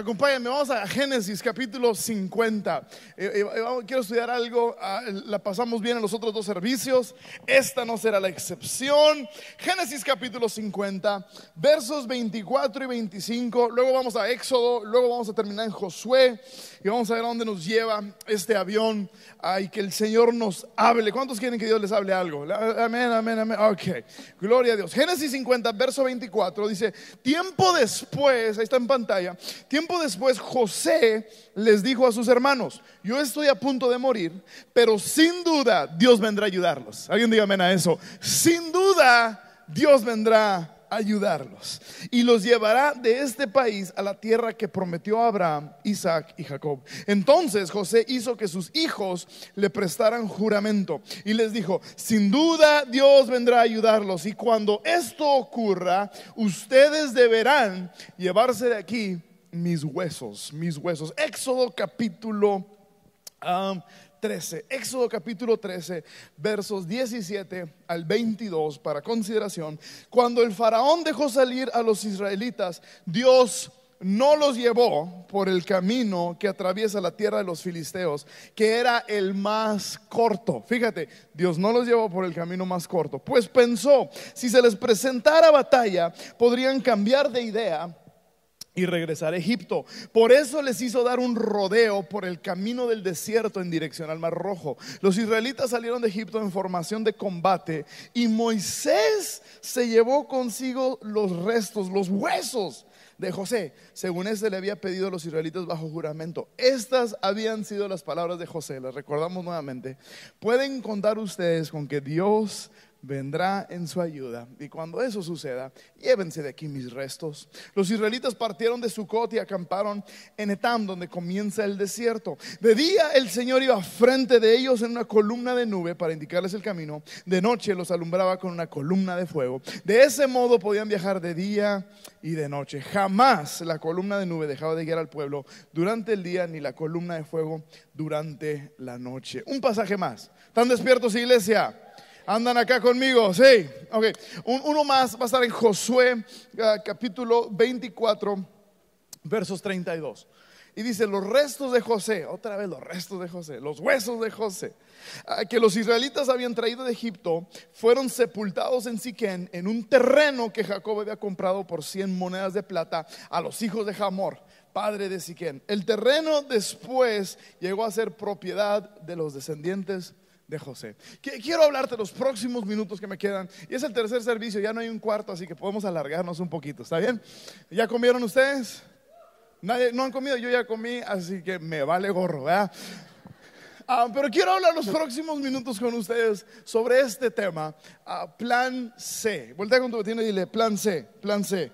Acompáñame, vamos a Génesis capítulo 50. Eh, eh, quiero estudiar algo, ah, la pasamos bien en los otros dos servicios, esta no será la excepción. Génesis capítulo 50, versos 24 y 25, luego vamos a Éxodo, luego vamos a terminar en Josué y vamos a ver a dónde nos lleva este avión y que el Señor nos hable. ¿Cuántos quieren que Dios les hable algo? Amén, amén, amén. Ok, gloria a Dios. Génesis 50, verso 24 dice, tiempo después, ahí está en pantalla, tiempo después José les dijo a sus hermanos, yo estoy a punto de morir, pero sin duda Dios vendrá a ayudarlos. Alguien diga amén a eso. Sin duda Dios vendrá ayudarlos y los llevará de este país a la tierra que prometió a Abraham, Isaac y Jacob. Entonces José hizo que sus hijos le prestaran juramento y les dijo, sin duda Dios vendrá a ayudarlos y cuando esto ocurra, ustedes deberán llevarse de aquí mis huesos, mis huesos. Éxodo capítulo um, 13, Éxodo capítulo 13, versos 17 al 22 para consideración. Cuando el faraón dejó salir a los israelitas, Dios no los llevó por el camino que atraviesa la tierra de los filisteos, que era el más corto. Fíjate, Dios no los llevó por el camino más corto, pues pensó, si se les presentara batalla, podrían cambiar de idea y regresar a Egipto. Por eso les hizo dar un rodeo por el camino del desierto en dirección al Mar Rojo. Los israelitas salieron de Egipto en formación de combate y Moisés se llevó consigo los restos, los huesos de José, según este le había pedido a los israelitas bajo juramento. Estas habían sido las palabras de José, las recordamos nuevamente. Pueden contar ustedes con que Dios vendrá en su ayuda. Y cuando eso suceda, llévense de aquí mis restos. Los israelitas partieron de Sucot y acamparon en Etam, donde comienza el desierto. De día el Señor iba frente de ellos en una columna de nube para indicarles el camino. De noche los alumbraba con una columna de fuego. De ese modo podían viajar de día y de noche. Jamás la columna de nube dejaba de guiar al pueblo durante el día, ni la columna de fuego durante la noche. Un pasaje más. ¿Están despiertos, iglesia? ¿Andan acá conmigo? Sí. Ok. uno más va a estar en Josué ah, capítulo 24, versos 32. Y dice, los restos de José, otra vez los restos de José, los huesos de José, ah, que los israelitas habían traído de Egipto, fueron sepultados en Siquén, en un terreno que Jacob había comprado por 100 monedas de plata a los hijos de Jamor, padre de Siquén. El terreno después llegó a ser propiedad de los descendientes de José. Quiero hablarte los próximos minutos que me quedan. Y es el tercer servicio, ya no hay un cuarto, así que podemos alargarnos un poquito. ¿Está bien? ¿Ya comieron ustedes? Nadie, no han comido, yo ya comí, así que me vale gorro, ¿verdad? Ah, pero quiero hablar los próximos minutos con ustedes sobre este tema, ah, plan C. Voltea con tu vecino y dile, plan C, plan C.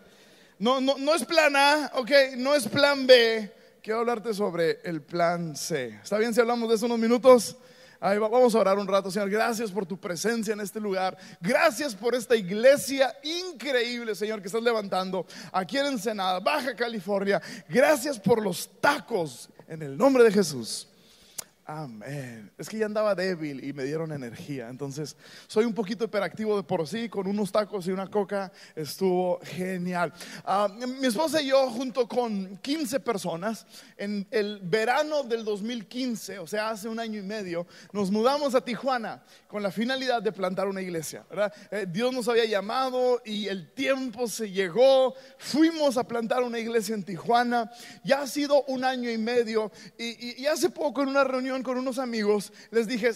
No, no, no es plan A, ok, no es plan B. Quiero hablarte sobre el plan C. ¿Está bien si hablamos de eso unos minutos? Vamos a orar un rato, Señor. Gracias por tu presencia en este lugar. Gracias por esta iglesia increíble, Señor, que estás levantando aquí en Ensenada, Baja California. Gracias por los tacos en el nombre de Jesús. Amén. Es que ya andaba débil y me dieron energía. Entonces, soy un poquito hiperactivo de por sí. Con unos tacos y una coca estuvo genial. Ah, mi esposa y yo, junto con 15 personas, en el verano del 2015, o sea, hace un año y medio, nos mudamos a Tijuana con la finalidad de plantar una iglesia. Eh, Dios nos había llamado y el tiempo se llegó. Fuimos a plantar una iglesia en Tijuana. Ya ha sido un año y medio. y hace poco en una reunión con unos amigos, les dije,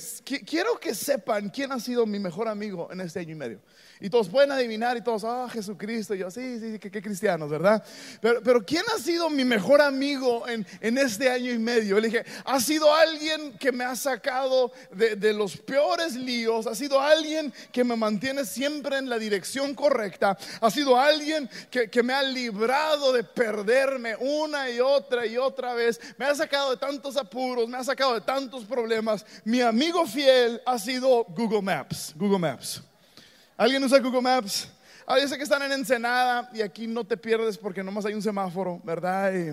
quiero que sepan quién ha sido mi mejor amigo en este año y medio. Y todos pueden adivinar y todos, ah, Jesucristo. Y yo, sí, sí, qué, qué cristianos, ¿verdad? Pero, pero ¿quién ha sido mi mejor amigo en, en este año y medio? Le dije, ha sido alguien que me ha sacado de, de los peores líos, ha sido alguien que me mantiene siempre en la dirección correcta, ha sido alguien que, que me ha librado de perderme una y otra y otra vez, me ha sacado de tantos apuros, me ha sacado de tantos problemas. Mi amigo fiel ha sido Google Maps, Google Maps. ¿Alguien usa Google Maps? Ah, yo sé que están en Ensenada y aquí no te pierdes porque nomás hay un semáforo, ¿verdad? y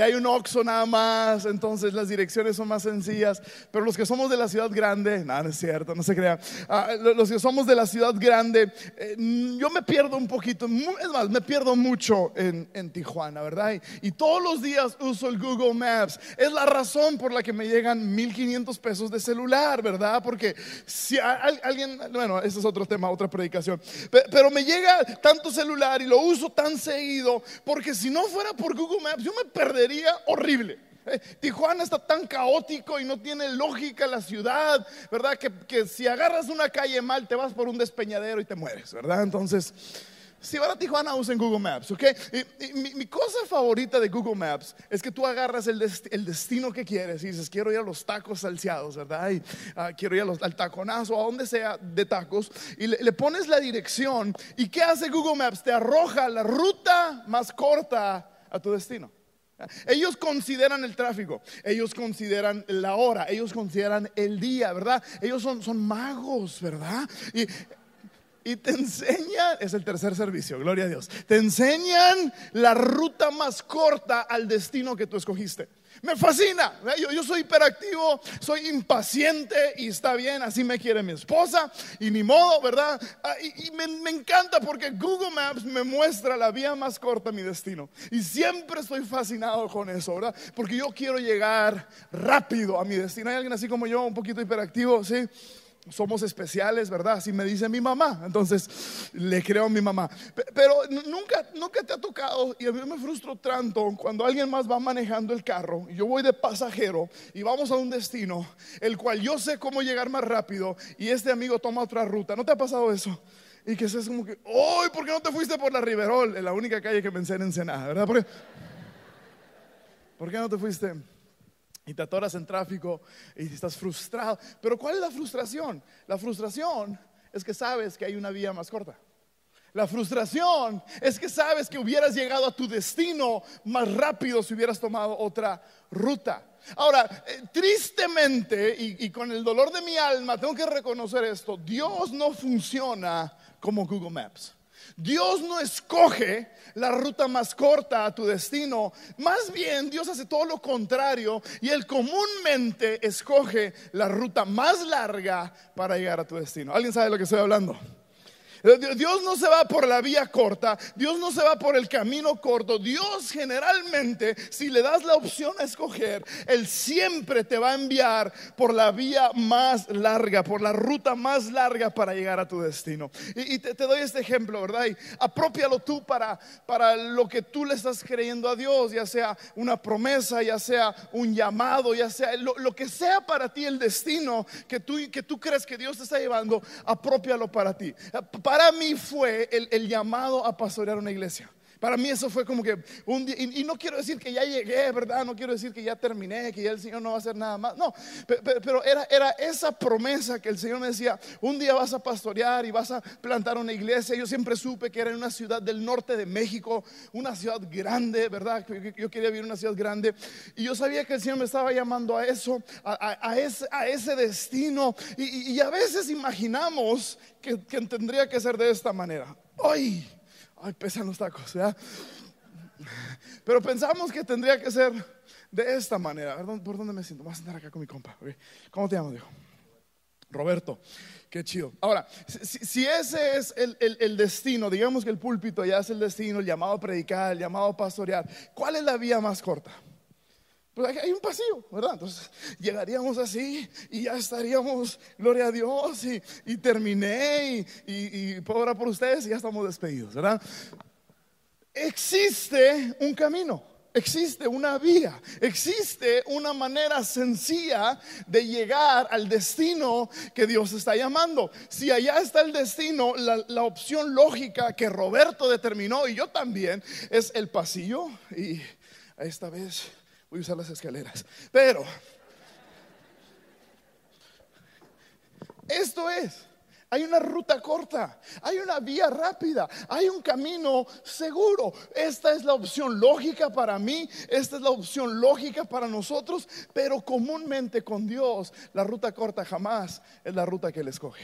hay un Oxxo nada más, entonces las direcciones son más sencillas. Pero los que somos de la ciudad grande, nada, no es cierto, no se crea. Ah, lo- los que somos de la ciudad grande, eh, yo me pierdo un poquito, es más, me pierdo mucho en, en Tijuana, ¿verdad? Y, y todos los días uso el Google Maps. Es la razón por la que me llegan 1500 pesos de celular, ¿verdad? Porque si a- al- alguien, bueno, ese es otro tema, otra predicación, Pe- pero me llega tanto celular y lo uso tan seguido, porque si no fuera por Google Maps, yo me perdería horrible. Eh, Tijuana está tan caótico y no tiene lógica la ciudad, ¿verdad? Que, que si agarras una calle mal, te vas por un despeñadero y te mueres, ¿verdad? Entonces, si van a Tijuana, usen Google Maps, ¿ok? Y, mi, cosa favorita de Google Maps es que tú agarras el, el destino que quieres y dices, quiero ir a los tacos salseados, ¿verdad? Y ah, quiero ir a los- al taconazo, a donde sea de tacos, y le pones la dirección. ¿Y qué hace Google Maps? Te arroja la ruta más corta a tu destino. Ellos consideran el tráfico, ellos consideran la hora, ellos consideran el día, ¿verdad? Ellos son, son magos, ¿verdad? Y, y te enseñan, es el tercer servicio, gloria a Dios, te enseñan la ruta más corta al destino que tú escogiste. Me fascina, yo, soy hiperactivo, soy impaciente y está bien, así me quiere mi esposa y ni modo, ¿verdad? Ah, Y, y me, me encanta porque Google Maps me muestra la vía más corta a mi destino. Y siempre estoy fascinado con eso, ¿verdad? Porque yo quiero llegar rápido a mi destino. ¿Hay alguien así como yo, un poquito hiperactivo? Sí somos especiales, ¿verdad? Así me dice mi mamá. Entonces le creo a mi mamá. Pe- Pero nunca, nunca te ha tocado, y a mí me frustro tanto cuando alguien más va manejando el carro, y yo voy de pasajero y vamos a un destino, el cual yo sé cómo llegar más rápido, y este amigo toma otra ruta. ¿No te ha pasado eso? Y que es como que, ¡ay! ¿Por qué no te fuiste por la Riverol? En la única calle que pensé en Ensenada, ¿verdad? ¿Por qué, ¿Por qué no te fuiste? Y te atoras en tráfico y estás frustrado. Pero ¿cuál es la frustración? La frustración es que sabes que hay una vía más corta. La frustración es que sabes que hubieras llegado a tu destino más rápido si hubieras tomado otra ruta. Ahora, eh, tristemente y, y con el dolor de mi alma, tengo que reconocer esto, Dios no funciona como Google Maps. Dios no escoge la ruta más corta a tu destino, más bien Dios hace todo lo contrario y Él comúnmente escoge la ruta más larga para llegar a tu destino. ¿Alguien sabe de lo que estoy hablando? Dios no se va por la vía corta, Dios no se va por el camino corto. Dios generalmente, si le das la opción a escoger, Él siempre te va a enviar por la vía más larga, por la ruta más larga para llegar a tu destino. Y, te, doy este ejemplo, ¿verdad? Y apropialo tú para, para lo que tú le estás creyendo a Dios, ya sea una promesa, ya sea un llamado, ya sea lo, que sea para ti el destino que tú, que tú crees que Dios te está llevando, apropialo para ti. Mí fue el, el llamado a pastorear una iglesia. Para mí eso fue como que un día, y, y no quiero decir que ya llegué, ¿verdad? No quiero decir que ya terminé, que ya el Señor no va a hacer nada más. No, pe- pe- pero era, era esa promesa que el Señor me decía, un día vas a pastorear y vas a plantar una iglesia. Yo siempre supe que era en una ciudad del norte de México, una ciudad grande, ¿verdad? Yo quería vivir en una ciudad grande. Y yo sabía que el Señor me estaba llamando a eso, a, a- a ese, a ese destino. Y, y- y a veces imaginamos que, que tendría que ser de esta manera. ¡Ay! Ay, pesan los tacos, ¿verdad? Pero pensamos que tendría que ser de esta manera. A ver, ¿dónde- ¿por dónde me siento? Voy a sentar acá con mi compa. ¿Cómo te llamas, viejo? Roberto, qué chido. Ahora, si, ese es el, el- el destino, digamos que el púlpito ya es el destino, el llamado a predicar, el llamado a pastorear, ¿cuál es la vía más corta? Pues hay- un pasillo, ¿verdad? Entonces llegaríamos así y ya estaríamos, gloria a Dios, y, y terminé y, y, y puedo orar por ustedes y ya estamos despedidos, ¿verdad? Existe un camino, existe una vía, existe una manera sencilla de llegar al destino que Dios está llamando. Si allá está el destino, la, la opción lógica que Roberto determinó y yo también es el pasillo y esta vez voy a usar las escaleras. Pero esto es, hay una ruta corta, hay una vía rápida, hay un camino seguro. Esta es la opción lógica para mí, esta es la opción lógica para nosotros, pero comúnmente con Dios la ruta corta jamás es la ruta que Él escoge.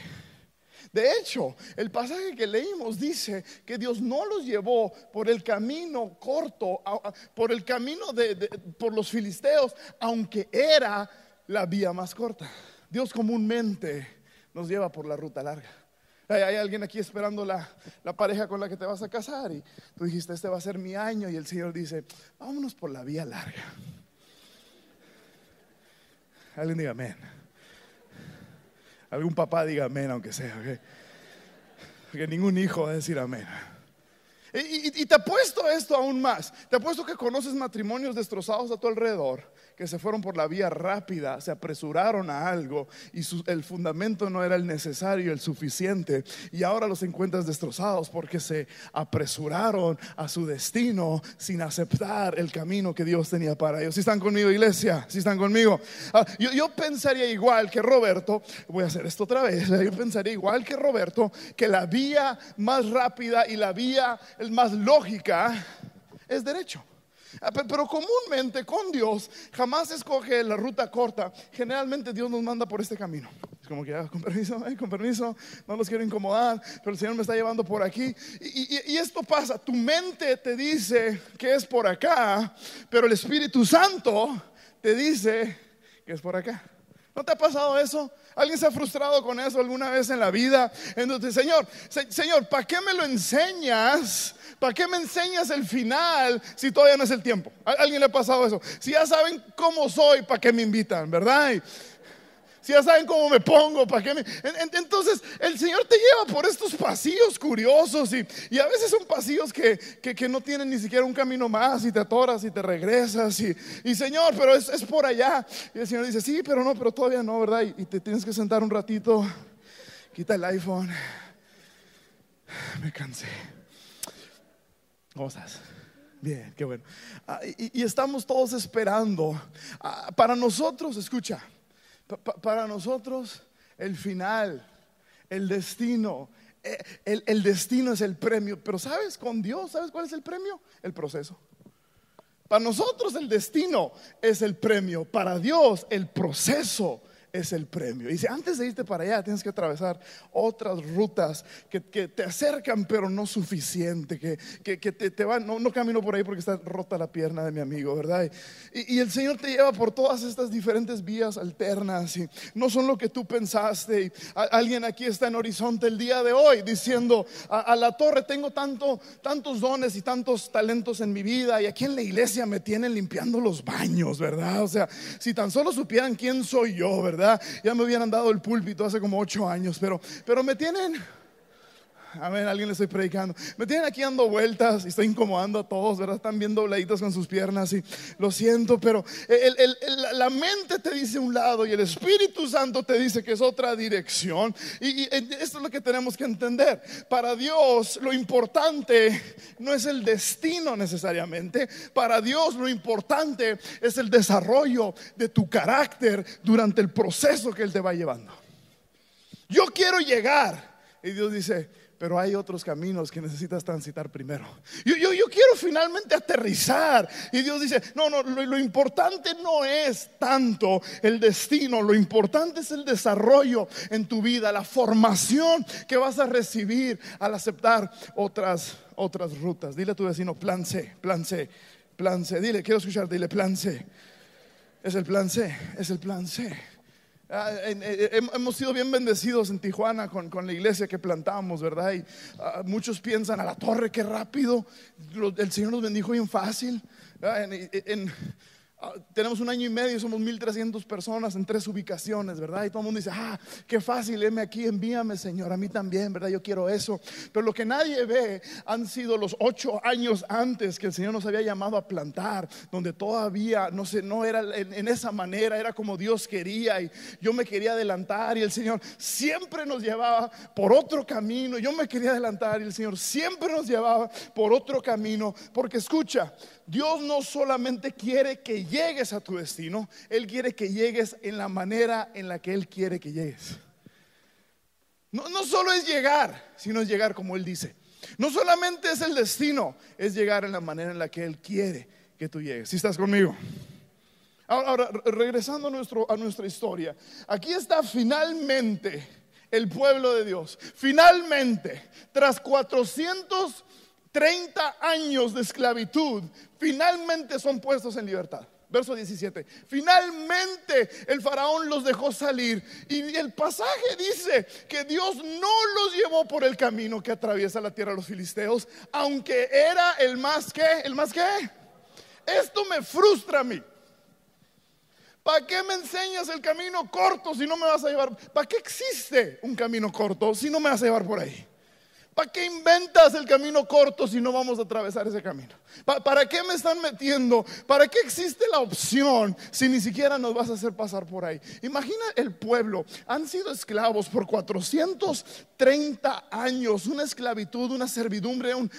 De hecho, el pasaje que leímos dice que Dios no los llevó por el camino corto, por el camino de, por los filisteos, aunque era la vía más corta. Dios comúnmente nos lleva por la ruta larga. Hay, alguien aquí esperando la, la, pareja con la que te vas a casar y tú dijiste, este va a ser mi año y el Señor dice, vámonos por la vía larga. Alguien diga amén. Algún papá diga amén, aunque sea. Porque ningún hijo va a decir amén. Y, y, te apuesto esto aún más. Te apuesto que conoces matrimonios destrozados a tu alrededor que se fueron por la vía rápida, se apresuraron a algo y el fundamento no era el necesario, el suficiente. Y ahora los encuentras destrozados porque se apresuraron a su destino sin aceptar el camino que Dios tenía para ellos. Si están conmigo, iglesia, si están conmigo. Ah, yo, yo pensaría igual que Roberto, voy a hacer esto otra vez, yo pensaría igual que Roberto, que la vía más rápida y la vía más lógica es derecho. Ah, pero comúnmente con Dios jamás escoge la ruta corta. Generalmente Dios nos manda por este camino. Es como que, ah, con permiso, con permiso, no los quiero incomodar, pero el Señor me está llevando por aquí. Y, y esto pasa, tu mente te dice que es por acá, pero el Espíritu Santo te dice que es por acá. ¿No te ha pasado eso? ¿Alguien se ha frustrado con eso alguna vez en la vida? Entonces, Señor, Señor, ¿para qué me lo enseñas? ¿Para qué me enseñas el final si todavía no es el tiempo? ¿A alguien le ha pasado eso? Si ya saben cómo soy, ¿para qué me invitan? ¿Verdad? si ya saben cómo me pongo, ¿para qué me... Entonces el Señor te lleva por estos pasillos curiosos y, a veces son pasillos que, que, no tienen ni siquiera un camino más y te atoras y te regresas y, y Señor, pero es, es, por allá. Y el Señor dice, sí, pero no, pero todavía no, ¿verdad? Y, te tienes que sentar un ratito, quita el iPhone. Me cansé. ¿Cómo estás? Bien, qué bueno. Ah, y, estamos todos esperando. Ah, para nosotros, escucha, para nosotros el final, el destino, eh, el, el, destino es el premio. Pero ¿sabes? Con Dios, ¿sabes cuál es el premio? El proceso. Para nosotros el destino es el premio. Para Dios el proceso es el premio. Y si antes de irte para allá tienes que atravesar otras rutas que, te acercan, pero no suficiente, que, te, van, no, no, camino por ahí porque está rota la pierna de mi amigo, ¿verdad? Y, el Señor te lleva por todas estas diferentes vías alternas y no son lo que tú pensaste. Y alguien aquí está en horizonte el día de hoy diciendo, a, la torre tengo tanto, tantos dones y tantos talentos en mi vida y aquí en la iglesia me tienen limpiando los baños, ¿verdad? O sea, si tan solo supieran quién soy yo, ¿verdad? Ya me hubieran dado el púlpito hace como ocho años, pero, pero me tienen a ver, alguien le estoy predicando. Me tienen aquí dando vueltas y estoy incomodando a todos, ¿verdad? Están bien dobladitos con sus piernas y lo siento, pero la mente te dice un lado y el Espíritu Santo te dice que es otra dirección. Y, y esto es lo que tenemos que entender. Para Dios lo importante no es el destino necesariamente. Para Dios lo importante es el desarrollo de tu carácter durante el proceso que Él te va llevando. Yo quiero llegar. Y Dios dice, pero hay otros caminos que necesitas transitar primero. Yo, yo, quiero finalmente aterrizar. Y Dios dice, no, no, lo, lo, importante no es tanto el destino, lo importante es el desarrollo en tu vida, la formación que vas a recibir al aceptar otras, otras rutas. Dile a tu vecino, plan C, plan C, plan C. Dile, quiero escuchar, dile, plan C. Es el plan C, es el plan C. Ah, hemos sido bien bendecidos en Tijuana con, la iglesia que plantamos, ¿verdad? Y ah, muchos piensan a la torre, qué rápido. El Señor nos bendijo bien fácil. En, tenemos un año y medio, somos 1300 personas en tres ubicaciones, ¿verdad? Y todo el mundo dice, ah, qué fácil, heme aquí, envíame, Señor, a mí también, ¿verdad? Yo quiero eso. Pero lo que nadie ve han sido los ocho años antes que el Señor nos había llamado a plantar, donde todavía, no sé, no era en, en esa manera, era como Dios quería y yo me quería adelantar y el Señor siempre nos llevaba por otro camino. Yo me quería adelantar y el Señor siempre nos llevaba por otro camino, porque escucha, Dios no solamente quiere que llegues a tu destino, Él quiere que llegues en la manera en la que Él quiere que llegues. No, no solo es llegar, sino es llegar como Él dice. No solamente es el destino, es llegar en la manera en la que Él quiere que tú llegues. Si estás conmigo. Ahora, regresando a, nuestro, a nuestra historia, aquí está finalmente el pueblo de Dios, finalmente, tras 430 años de esclavitud, finalmente son puestos en libertad. Verso 17. Finalmente el faraón los dejó salir. Y el pasaje dice que Dios no los llevó por el camino que atraviesa la tierra de los filisteos, aunque era el más que, el más que. Esto me frustra a mí. ¿Para qué me enseñas el camino corto si no me vas a llevar? ¿Para qué existe un camino corto si no me vas a llevar por ahí? ¿Para qué inventas el camino corto si no vamos a atravesar ese camino? ¿Para qué me están metiendo? ¿Para qué existe la opción si ni siquiera nos vas a hacer pasar por ahí? Imagina el pueblo, han sido esclavos por 430 años, una esclavitud, una servidumbre, un,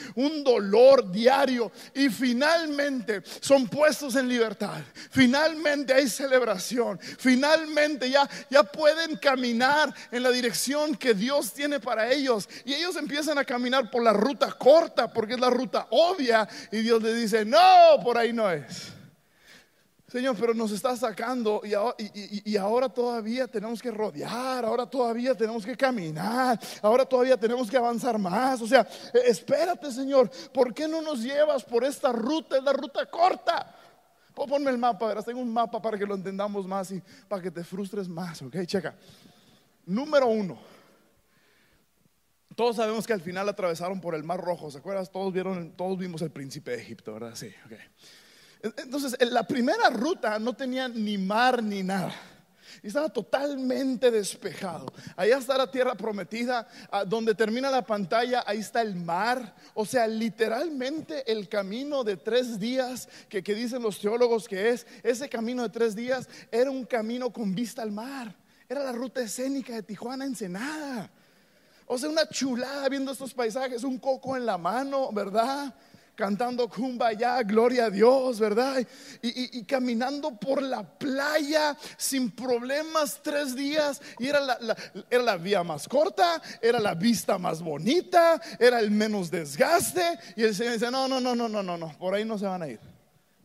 dolor diario y finalmente son puestos en libertad. Finalmente hay celebración. Finalmente ya, ya pueden caminar en la dirección que Dios tiene para ellos y ellos empiezan a caminar por la ruta corta, porque es la ruta obvia, Dios le dice, no, por ahí no es. Señor, pero nos está sacando y ahora, todavía tenemos que rodear, ahora todavía tenemos que caminar, ahora todavía tenemos que avanzar más. O sea, e, espérate, Señor, ¿por qué no nos llevas por esta ruta? Es la ruta corta. Ponme el mapa, verás, tengo un mapa para que lo entendamos más y para que te frustres más, ¿ok? Checa. Número uno, todos sabemos que al final atravesaron por el Mar Rojo, ¿se acuerdan? Todos vieron, todos vimos el príncipe de Egipto, ¿verdad? Sí, ok. Entonces, en la primera ruta no tenía ni mar ni nada. Estaba totalmente despejado. Allá está la tierra prometida, donde termina la pantalla, ahí está el mar. O sea, literalmente el camino de tres días que, que dicen los teólogos que es, ese camino de tres días era un camino con vista al mar. Era la ruta escénica de Tijuana Ensenada. O sea, una chulada viendo estos paisajes, un coco en la mano, ¿verdad? Cantando Kumbaya, gloria a Dios, ¿verdad? Y, caminando por la playa sin problemas tres días. Y era la, vía más corta, era la vista más bonita, era el menos desgaste. Y el Señor dice: No, no, no, no, no, no, no, por ahí no se van a ir.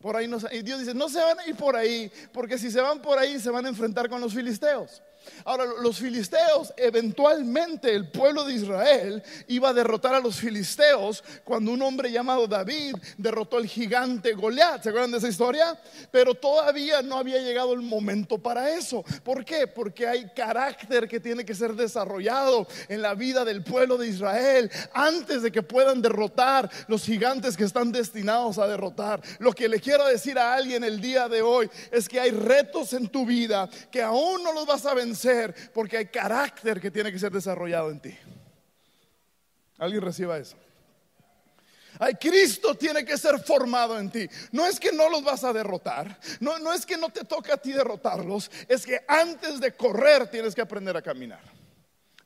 Por ahí no y Dios dice: No se van a ir por ahí, porque si se van por ahí se van a enfrentar con los filisteos. Ahora, los filisteos, eventualmente el pueblo de Israel iba a derrotar a los filisteos cuando un hombre llamado David derrotó al gigante Goliat. ¿Se acuerdan de esa historia? Pero todavía no había llegado el momento para eso. ¿Por qué? Porque hay carácter que tiene que ser desarrollado en la vida del pueblo de Israel antes de que puedan derrotar los gigantes que están destinados a derrotar. Lo que le quiero decir a alguien el día de hoy es que hay retos en tu vida que aún no los vas a vencer ser porque hay carácter que tiene que ser desarrollado en ti. ¿Alguien reciba eso? Hay Cristo tiene que ser formado en ti. No es que no los vas a derrotar, no, no es que no te toca a ti derrotarlos, es que antes de correr tienes que aprender a caminar.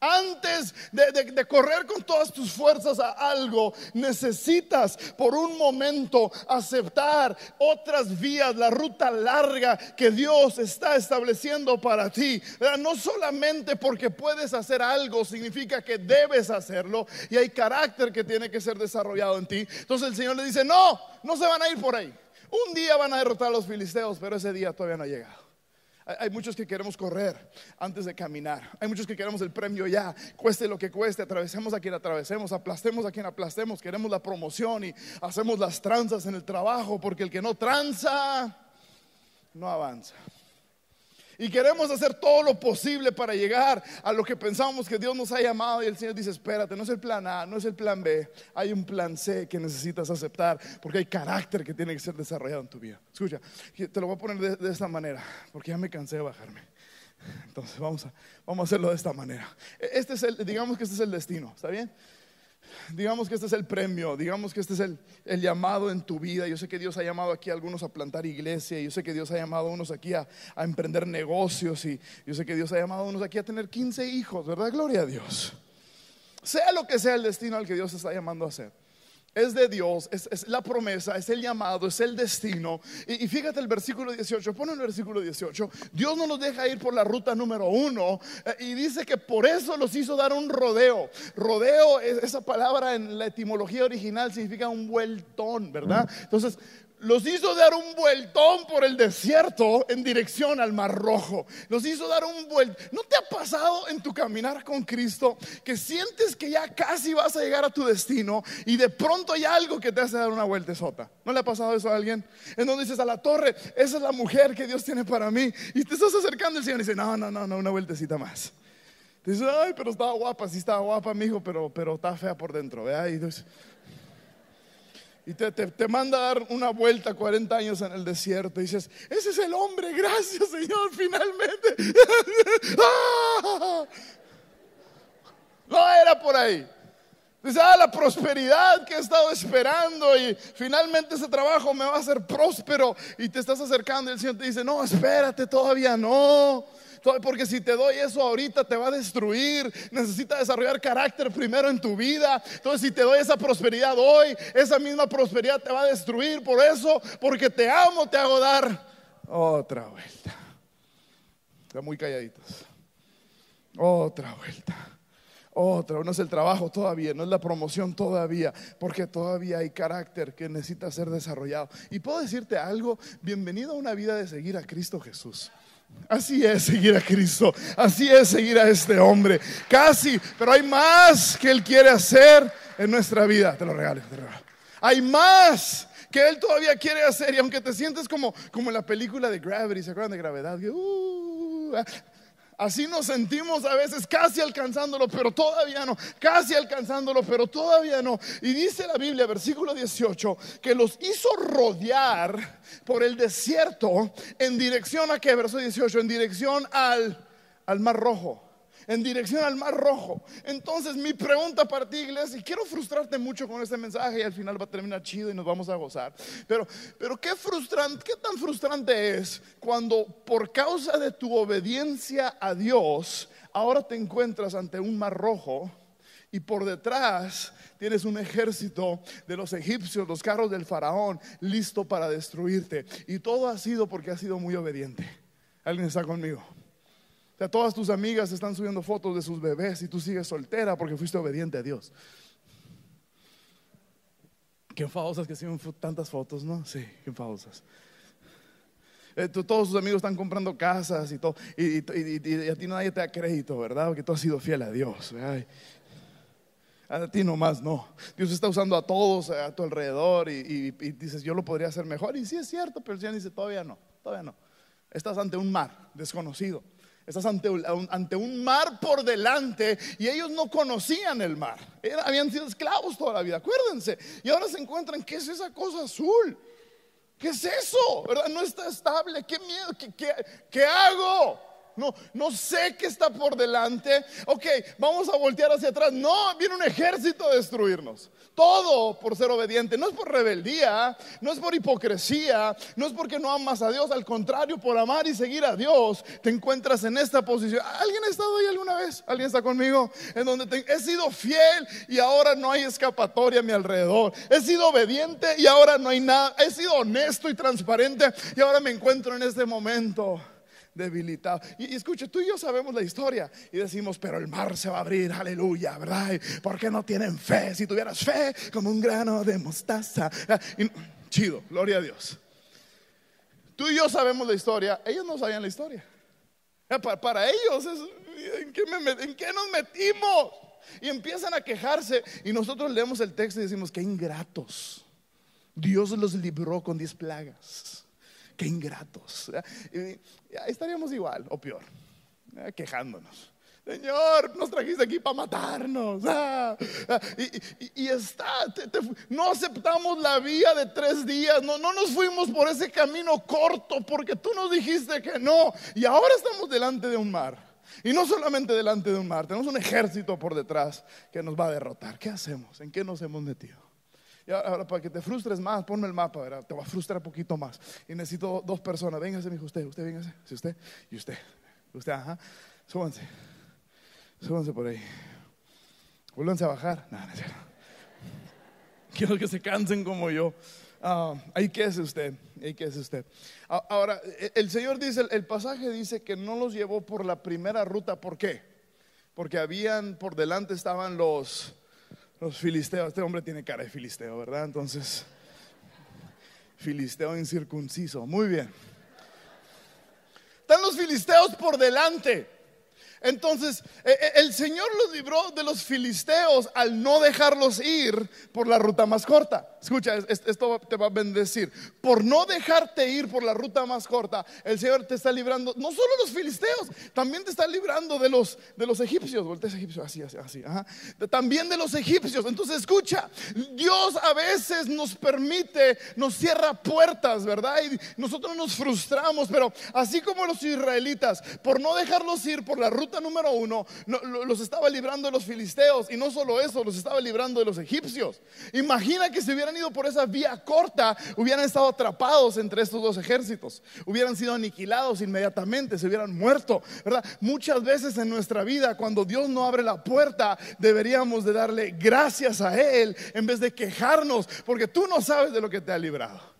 Antes de, correr con todas tus fuerzas a algo, necesitas por un momento aceptar otras vías, la ruta larga que Dios está estableciendo para ti. No solamente porque puedes hacer algo, significa que debes hacerlo y hay carácter que tiene que ser desarrollado en ti. Entonces el Señor le dice, no, no se van a ir por ahí. Un día van a derrotar a los filisteos, pero ese día todavía no ha llegado. Hay muchos que queremos correr antes de caminar. Hay muchos que queremos el premio ya, cueste lo que cueste, atravesemos a quien atravesemos, aplastemos a quien aplastemos, queremos la promoción y hacemos las tranzas en el trabajo, porque el que no tranza, no avanza. Y queremos hacer todo lo posible para llegar a lo que pensamos que Dios nos ha llamado. Y el Señor dice, espérate, no es el plan A, no es el plan B. Hay un plan C que necesitas aceptar porque hay carácter que tiene que ser desarrollado en tu vida. Escucha, te lo voy a poner de, de esta manera porque ya me cansé de bajarme. Entonces vamos a, vamos a hacerlo de esta manera. E, este es el, digamos que este es el destino, ¿está bien? Digamos que este es el premio, digamos que este es el, llamado en tu vida. Yo sé que Dios ha llamado aquí a algunos a plantar iglesia, yo sé que Dios ha llamado a unos aquí a, a emprender negocios y yo sé que Dios ha llamado a unos aquí a tener 15 hijos, ¿verdad? Gloria a Dios. Sea lo que sea el destino al que Dios está llamando a hacer es de Dios, es, la promesa, es el llamado, es el destino. Y, fíjate el versículo 18, pon el versículo 18. Dios no nos deja ir por la ruta número uno eh, y dice que por eso los hizo dar un rodeo. Rodeo, esa palabra en la etimología original significa un vueltón, ¿verdad? Entonces, los hizo dar un vueltón por el desierto en dirección al Mar Rojo. Los hizo dar un vueltón. ¿No te ha pasado en tu caminar con Cristo que sientes que ya casi vas a llegar a tu destino y de pronto hay algo que te hace dar una vuelta sota? ¿No le ha pasado eso a alguien? En donde dices a la torre, esa es la mujer que Dios tiene para mí. Y te estás acercando al Señor y dice, no, no, no, no, una vueltecita más. Dices, ay, pero estaba guapa, sí estaba guapa, mi hijo, pero, pero está fea por dentro. ¿vea? Y dices, y te, manda a dar una vuelta 40 años en el desierto. Y dices, ese es el hombre, gracias Señor, finalmente. ¡Ah! No era por ahí. Dice, ah, la prosperidad que he estado esperando y finalmente ese trabajo me va a hacer próspero. Y te estás acercando y el Señor te dice, no, espérate, todavía no. Porque si te doy eso ahorita te va a destruir. Necesitas desarrollar carácter primero en tu vida. Entonces si te doy esa prosperidad hoy, esa misma prosperidad te va a destruir. Por eso, porque te amo, te hago dar otra vuelta. Están muy calladitos. Otra vuelta. Otra, no es el trabajo todavía, no es la promoción todavía, porque todavía hay carácter que necesita ser desarrollado. Y puedo decirte algo, bienvenido a una vida de seguir a Cristo Jesús. Así es seguir a Cristo, así es seguir a este hombre. Casi, pero hay más que Él quiere hacer en nuestra vida. Te lo regalo, te lo regalo. Hay más que Él todavía quiere hacer y aunque te sientes como, como en la película de Gravity, ¿se acuerdan de gravedad? Uh, Así nos sentimos a veces casi alcanzándolo, pero todavía no. Casi alcanzándolo, pero todavía no. Y dice la Biblia, versículo 18, que los hizo rodear por el desierto en dirección a qué? Verso 18, en dirección al, al mar rojo en dirección al mar rojo. Entonces mi pregunta para ti, iglesia, y quiero frustrarte mucho con este mensaje y al final va a terminar chido y nos vamos a gozar. Pero, pero qué frustrante, qué tan frustrante es cuando por causa de tu obediencia a Dios, ahora te encuentras ante un mar rojo y por detrás tienes un ejército de los egipcios, los carros del faraón, listo para destruirte. Y todo ha sido porque has sido muy obediente. ¿Alguien está conmigo? Sea, todas tus amigas están subiendo fotos de sus bebés y tú sigues soltera porque fuiste obediente a Dios. Qué enfadosas que suben tantas fotos, ¿no? Sí, qué enfadosas. Eh, todos tus amigos están comprando casas y todo, y, a ti nadie te da crédito, ¿verdad? Porque tú has sido fiel a Dios. A ti nomás no. Dios está usando a todos a tu alrededor y, dices, yo lo podría hacer mejor. Y sí es cierto, pero el Señor dice, todavía no, todavía no. Estás ante un mar desconocido. Estás ante un, mar por delante y ellos no conocían el mar. habían sido esclavos toda la vida, acuérdense. Y ahora se encuentran, ¿qué es esa cosa azul? ¿Qué es eso? ¿Verdad? No está estable. ¿Qué miedo? qué, qué hago? No, no sé qué está por delante. Ok, vamos a voltear hacia atrás. No, viene un ejército a destruirnos. Todo por ser obediente. No es por rebeldía, no es por hipocresía, no es porque no amas a Dios. Al contrario, por amar y seguir a Dios, te encuentras en esta posición. ¿Alguien ha estado ahí alguna vez? ¿Alguien está conmigo? En donde he sido fiel y ahora no hay escapatoria a mi alrededor. He sido obediente y ahora no hay nada. He sido honesto y transparente y ahora me encuentro en este momento debilitado. Y, escucha, tú y yo sabemos la historia y decimos, pero el mar se va a abrir, aleluya, ¿verdad? ¿Por qué no tienen fe? Si tuvieras fe como un grano de mostaza. chido, gloria a Dios. Tú y yo sabemos la historia, ellos no sabían la historia. Para, ellos, ¿en, qué ¿en qué nos metimos? Y empiezan a quejarse y nosotros leemos el texto y decimos, qué ingratos. Dios los libró con diez plagas qué ingratos. estaríamos igual o peor, quejándonos. Señor, nos trajiste aquí para matarnos. Ah, ah, y, está, no aceptamos la vía de tres días, no, no nos fuimos por ese camino corto porque tú nos dijiste que no. Y ahora estamos delante de un mar. Y no solamente delante de un mar, tenemos un ejército por detrás que nos va a derrotar. ¿Qué hacemos? ¿En qué nos hemos metido? Ahora para que te frustres más, ponme el mapa, ¿verdad? te va a frustrar un poquito más. Y necesito dos personas. Véngase, hijo, usted, usted, véngase. Si usted y usted. Usted, ajá. Súbanse. Súbanse por ahí. Vuélvanse a bajar. No, no Quiero que se cansen como yo. Uh, ahí es usted, ahí es usted. Ahora, e, el Señor dice, el pasaje dice que no los llevó por la primera ruta. ¿Por qué? Porque habían, por delante estaban los, los filisteos, este hombre tiene cara de filisteo, ¿verdad? Entonces, Filisteo incircunciso. Muy bien. Están los filisteos por delante. Entonces, eh, eh, el Señor los libró de los filisteos al no dejarlos ir por la ruta más corta. Escucha, esto te va a bendecir. Por no dejarte ir por la ruta más corta, el Señor te está librando, no solo los filisteos, también te está librando de los, de los egipcios. Voltees egipcios, así, así, así. También de los egipcios. Entonces, escucha, Dios a veces nos permite, nos cierra puertas, ¿verdad? Y nosotros nos frustramos, pero así como los israelitas, por no dejarlos ir por la ruta número uno los estaba librando de los filisteos y no solo eso, los estaba librando de los egipcios. Imagina que si hubieran ido por esa vía corta, hubieran estado atrapados entre estos dos ejércitos, hubieran sido aniquilados inmediatamente, se hubieran muerto, ¿verdad? Muchas veces en nuestra vida, cuando Dios no abre la puerta, deberíamos de darle gracias a Él en vez de quejarnos, porque tú no sabes de lo que te ha librado.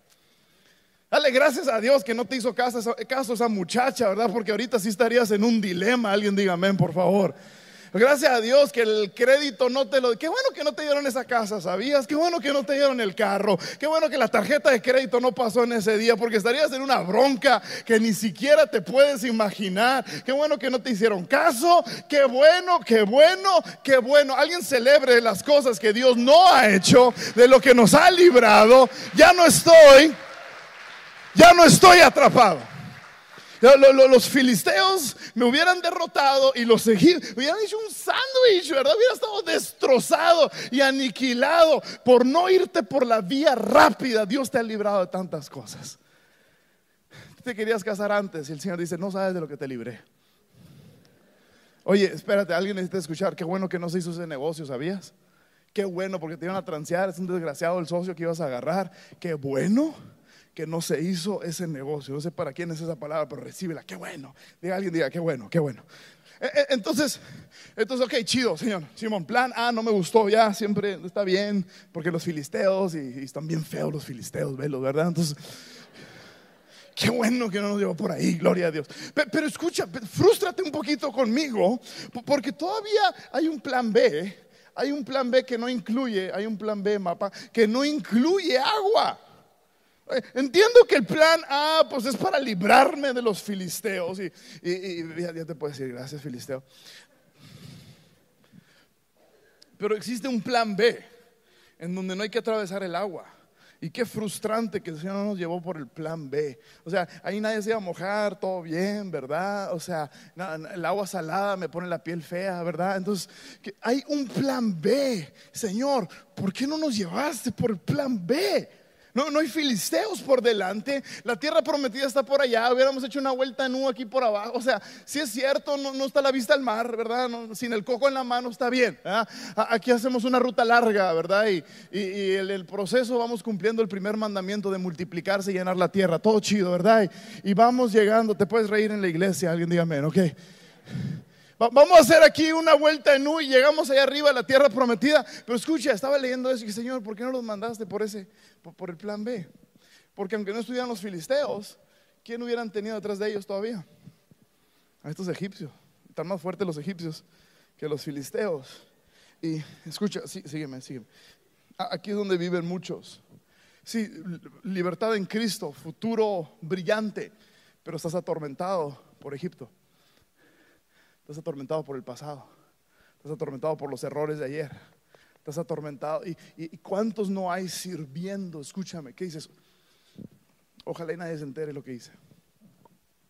Dale gracias a Dios que no te hizo caso, esa muchacha, ¿verdad? Porque ahorita sí estarías en un dilema. Alguien diga amén, por favor. Gracias a Dios que el crédito no te lo... Qué bueno que no te dieron esa casa, ¿sabías? Qué bueno que no te dieron el carro. Qué bueno que la tarjeta de crédito no pasó en ese día porque estarías en una bronca que ni siquiera te puedes imaginar. Qué bueno que no te hicieron caso. Qué bueno, qué bueno, qué bueno. Alguien celebre las cosas que Dios no ha hecho, de lo que nos ha librado. Ya no estoy ya no estoy atrapado. Los filisteos me hubieran derrotado y los egipcios hubieran hecho un sándwich, ¿verdad? Hubiera estado destrozado y aniquilado por no irte por la vía rápida. Dios te ha librado de tantas cosas. Te querías casar antes y el Señor dice, no sabes de lo que te libré. Oye, espérate, alguien necesita escuchar. Qué bueno que no se hizo ese negocio, ¿sabías? Qué bueno, porque te iban a transear. Es un desgraciado el socio que ibas a agarrar. Qué bueno que no se hizo ese negocio. No sé para quién es esa palabra, pero recíbela. Qué bueno. Diga alguien, diga, qué bueno, qué bueno. Eh, eh, entonces, entonces, ok, chido, señor. Simón, plan A no me gustó, ya siempre está bien, porque los filisteos, y, están bien feos los filisteos, velos, ¿verdad? Entonces, qué bueno que no nos llevó por ahí, gloria a Dios. Pero, pero escucha, frústrate un poquito conmigo, porque todavía hay un plan B, hay un plan B que no incluye, hay un plan B, mapa, que no incluye agua. Entiendo que el plan A, pues es para librarme de los filisteos. Y, ya, te puedo decir, gracias filisteo. Pero existe un plan B, en donde no hay que atravesar el agua. Y qué frustrante que el Señor no nos llevó por el plan B. O sea, ahí nadie se iba a mojar, todo bien, ¿verdad? O sea, el agua salada me pone la piel fea, ¿verdad? Entonces, hay un plan B. Señor, ¿por qué no nos llevaste por el plan B? No, no hay filisteos por delante. La tierra prometida está por allá. Hubiéramos hecho una vuelta en U aquí por abajo. O sea, si es cierto, no, está la vista al mar, ¿verdad? sin el coco en la mano está bien. Aquí hacemos una ruta larga, ¿verdad? Y, y, el, proceso vamos cumpliendo el primer mandamiento de multiplicarse y llenar la tierra. Todo chido, ¿verdad? Y, vamos llegando. Te puedes reír en la iglesia. Alguien diga amén, Vamos a hacer aquí una vuelta en U y llegamos allá arriba a la tierra prometida. Pero escucha, estaba leyendo eso y dije, Señor, ¿por qué no los mandaste por ese, por, el plan B? Porque aunque no estuvieran los filisteos, ¿quién hubieran tenido detrás de ellos todavía? A estos egipcios. Están más fuertes los egipcios que los filisteos. Y escucha, sí, sígueme, sígueme. Aquí es donde viven muchos. Sí, libertad en Cristo, futuro brillante, pero estás atormentado por Egipto. Estás atormentado por el pasado. Estás atormentado por los errores de ayer. Estás atormentado. ¿Y, y, cuántos no hay sirviendo? Escúchame, ¿qué dices? Ojalá y nadie se entere lo que hice.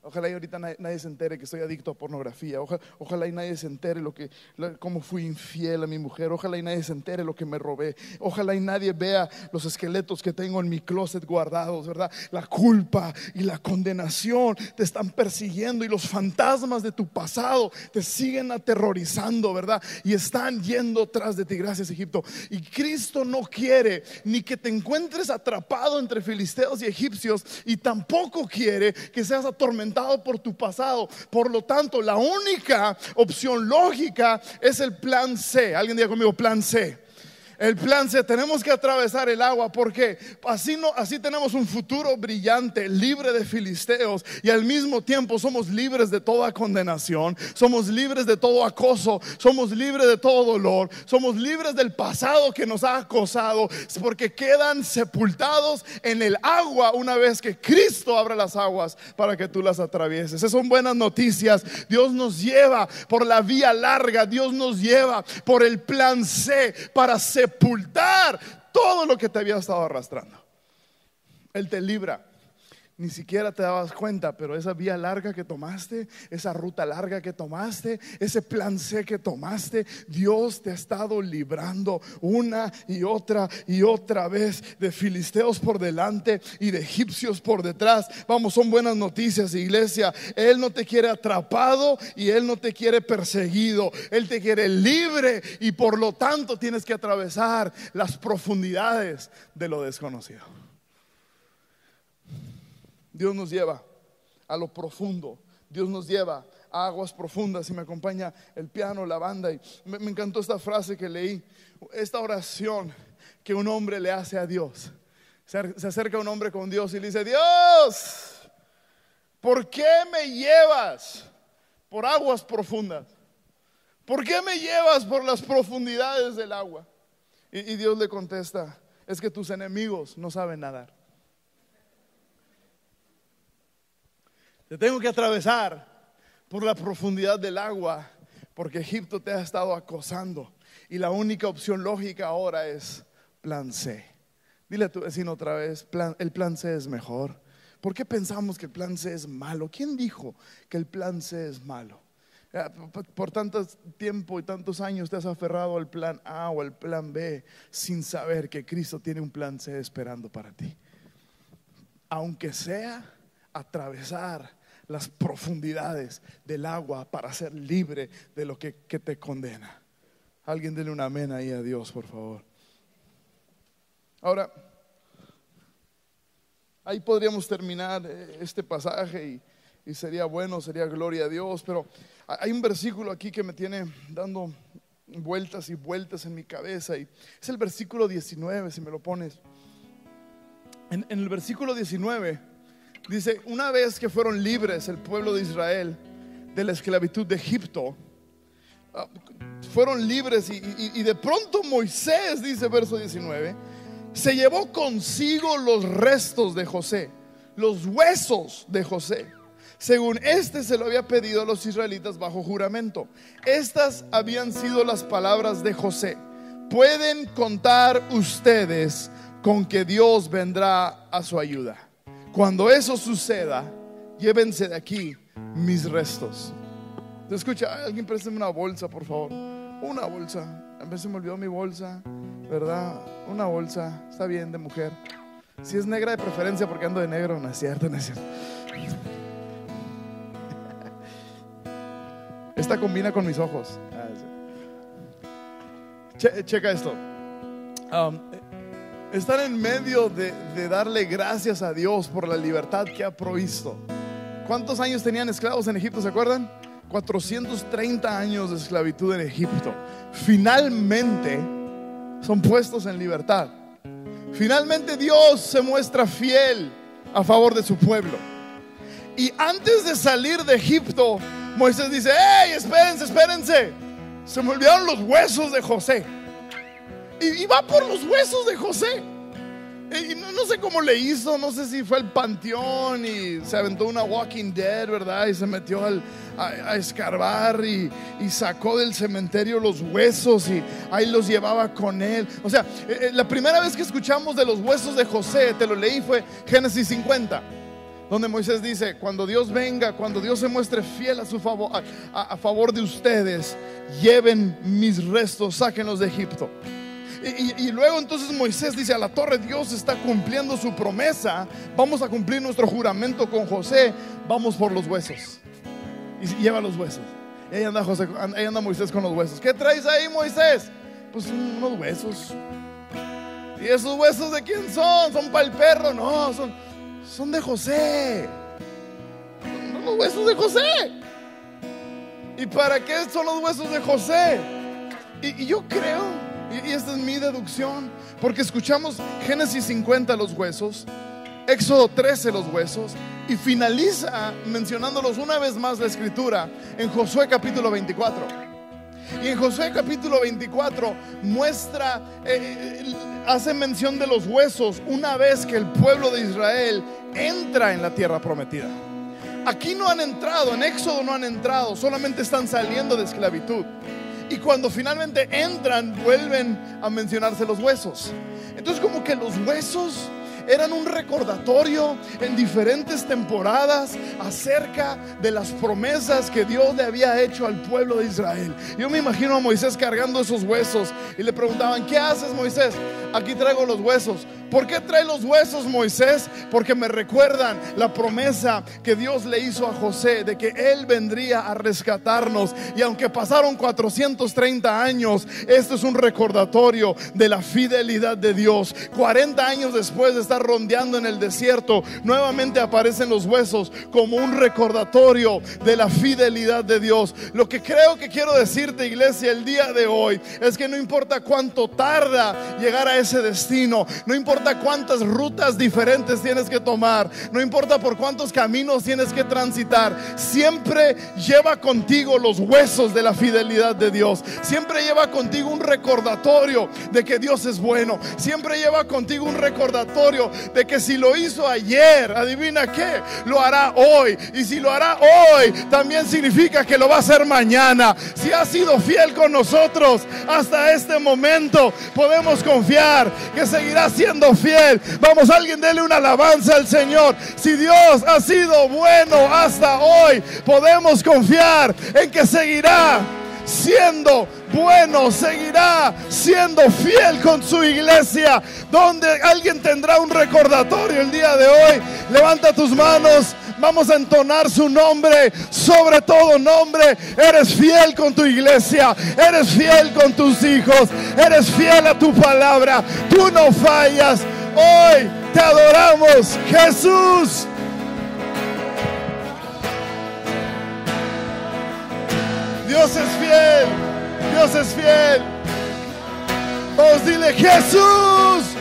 Ojalá y ahorita nadie, se entere que estoy adicto a pornografía. Ojalá, y nadie se entere lo que, cómo fui infiel a mi mujer. Ojalá y nadie se entere lo que me robé. Ojalá y nadie vea los esqueletos que tengo en mi closet guardados, ¿verdad? La culpa y la condenación te están persiguiendo y los fantasmas de tu pasado te siguen aterrorizando, ¿verdad? Y están yendo tras de ti. Gracias, Egipto. Y Cristo no quiere ni que te encuentres atrapado entre filisteos y egipcios y tampoco quiere que seas atormentado por tu pasado. Por lo tanto, la única opción lógica es el plan C. Alguien diga conmigo, plan C. El plan C, tenemos que atravesar el agua porque así, no, así tenemos un futuro brillante, libre de filisteos y al mismo tiempo somos libres de toda condenación, somos libres de todo acoso, somos libres de todo dolor, somos libres del pasado que nos ha acosado porque quedan sepultados en el agua una vez que Cristo abre las aguas para que tú las atravieses. Esas son buenas noticias. Dios nos lleva por la vía larga, Dios nos lleva por el plan C para ser sepultar todo lo que te había estado arrastrando. Él te libra ni siquiera te dabas cuenta, pero esa vía larga que tomaste, esa ruta larga que tomaste, ese plan C que tomaste, Dios te ha estado librando una y otra y otra vez de filisteos por delante y de egipcios por detrás. Vamos, son buenas noticias, iglesia. Él no te quiere atrapado y Él no te quiere perseguido. Él te quiere libre y por lo tanto tienes que atravesar las profundidades de lo desconocido. Dios nos lleva a lo profundo. Dios nos lleva a aguas profundas y me acompaña el piano, la banda. Y me, encantó esta frase que leí, esta oración que un hombre le hace a Dios. Se, acerca un hombre con Dios y le dice, Dios, ¿por qué me llevas por aguas profundas? ¿Por qué me llevas por las profundidades del agua? y Dios le contesta, es que tus enemigos no saben nadar. Te tengo que atravesar por la profundidad del agua, porque Egipto te ha estado acosando. Y la única opción lógica ahora es plan C. Dile a tu vecino otra vez, el plan C es mejor. ¿Por qué pensamos que el plan C es malo? ¿Quién dijo que el plan C es malo? Por tanto tiempo y tantos años te has aferrado al plan A o al plan B sin saber que Cristo tiene un plan C esperando para ti. Aunque sea atravesar las profundidades del agua para ser libre de lo que, te condena. Alguien dele un amén ahí a Dios, por favor. Ahora, ahí podríamos terminar eh, este pasaje y, y, sería bueno, sería gloria a Dios, pero hay un versículo aquí que me tiene dando vueltas y vueltas en mi cabeza y es el versículo 19, si me lo pones. En, en el versículo 19 Dice, una vez que fueron libres el pueblo de Israel de la esclavitud de Egipto, ah, fueron libres y, de pronto Moisés, dice verso 19, se llevó consigo los restos de José, los huesos de José, según este se lo había pedido a los israelitas bajo juramento. Estas habían sido las palabras de José. Pueden contar ustedes con que Dios vendrá a su ayuda. Cuando eso suceda, llévense de aquí mis restos. ¿Te escucha? Alguien présteme una bolsa, por favor. Una bolsa. A veces me olvidó mi bolsa, ¿verdad? Una bolsa. Está bien, de mujer. Si es negra de preferencia porque ando de negro, no es cierto, no es cierto. Esta combina con mis ojos. checa esto. Um, están en medio de, darle gracias a Dios por la libertad que ha provisto. ¿Cuántos años tenían esclavos en Egipto? ¿Se acuerdan? 430 años de esclavitud en Egipto. Finalmente son puestos en libertad. Finalmente Dios se muestra fiel a favor de su pueblo. Y antes de salir de Egipto, Moisés dice, ¡Ey, espérense, espérense! Se me olvidaron los huesos de José. Y, va por los huesos de José. Y no, sé cómo le hizo, no sé si fue al panteón y se aventó una Walking Dead, ¿verdad? Y se metió a, escarbar y, sacó del cementerio los huesos y ahí los llevaba con él. O sea, eh, eh, la primera vez que escuchamos de los huesos de José, te lo leí, fue Génesis 50 donde Moisés dice, cuando Dios venga, cuando Dios se muestre fiel a su favor, a favor de ustedes, lleven mis restos, sáquenlos de Egipto. Y, luego entonces Moisés dice, a la torre Dios está cumpliendo su promesa, vamos a cumplir nuestro juramento con José, vamos por los huesos. Y lleva los huesos. Y ahí anda, José, ahí anda Moisés con los huesos. ¿Qué traes ahí Moisés? Pues unos huesos. ¿Y esos huesos de quién son? ¿Son para el perro? No, son, son de José. Son los huesos de José. ¿Y para qué son los huesos de José? y yo creo Y, esta es mi deducción, porque escuchamos Génesis 50 los huesos, Éxodo 13 los huesos, y finaliza mencionándolos una vez más la escritura en Josué capítulo 24. Y en Josué capítulo 24 muestra, eh, hace mención de los huesos una vez que el pueblo de Israel entra en la tierra prometida. Aquí no han entrado, en Éxodo no han entrado, solamente están saliendo de esclavitud. Y cuando finalmente entran, vuelven a mencionarse los huesos. Entonces como que los huesos eran un recordatorio en diferentes temporadas acerca de las promesas que Dios le había hecho al pueblo de Israel. Yo me imagino a Moisés cargando esos huesos y le preguntaban, ¿qué haces Moisés? Aquí traigo los huesos. ¿Por qué trae los huesos Moisés? Porque me recuerdan la promesa que Dios le hizo a José de que Él vendría a rescatarnos. Y aunque pasaron 430 años, esto es un recordatorio de la fidelidad de Dios. 40 años después de estar rondeando en el desierto, nuevamente aparecen los huesos como un recordatorio de la fidelidad de Dios. Lo que creo que quiero decirte, iglesia, el día de hoy es que no importa cuánto tarda llegar a ese destino, no importa cuántas rutas diferentes tienes que tomar, no importa por cuántos caminos tienes que transitar, siempre lleva contigo los huesos de la fidelidad de Dios. Siempre lleva contigo un recordatorio de que Dios es bueno. Siempre lleva contigo un recordatorio de que si lo hizo ayer, adivina qué, lo hará hoy. Y si lo hará hoy, también significa que lo va a hacer mañana. Si ha sido fiel con nosotros hasta este momento, podemos confiar que seguirá siendo fiel. Vamos, alguien dele una alabanza al Señor. Si Dios ha sido bueno hasta hoy, podemos confiar en que seguirá siendo bueno, seguirá siendo fiel con su iglesia, donde alguien tendrá un recordatorio el día de hoy. Levanta tus manos, vamos a entonar su nombre, sobre todo nombre. Eres fiel con tu iglesia, eres fiel con tus hijos, eres fiel a tu palabra, tú no fallas. Hoy te adoramos, Jesús. Dios es fiel, Dios es fiel. Vamos, dile Jesús.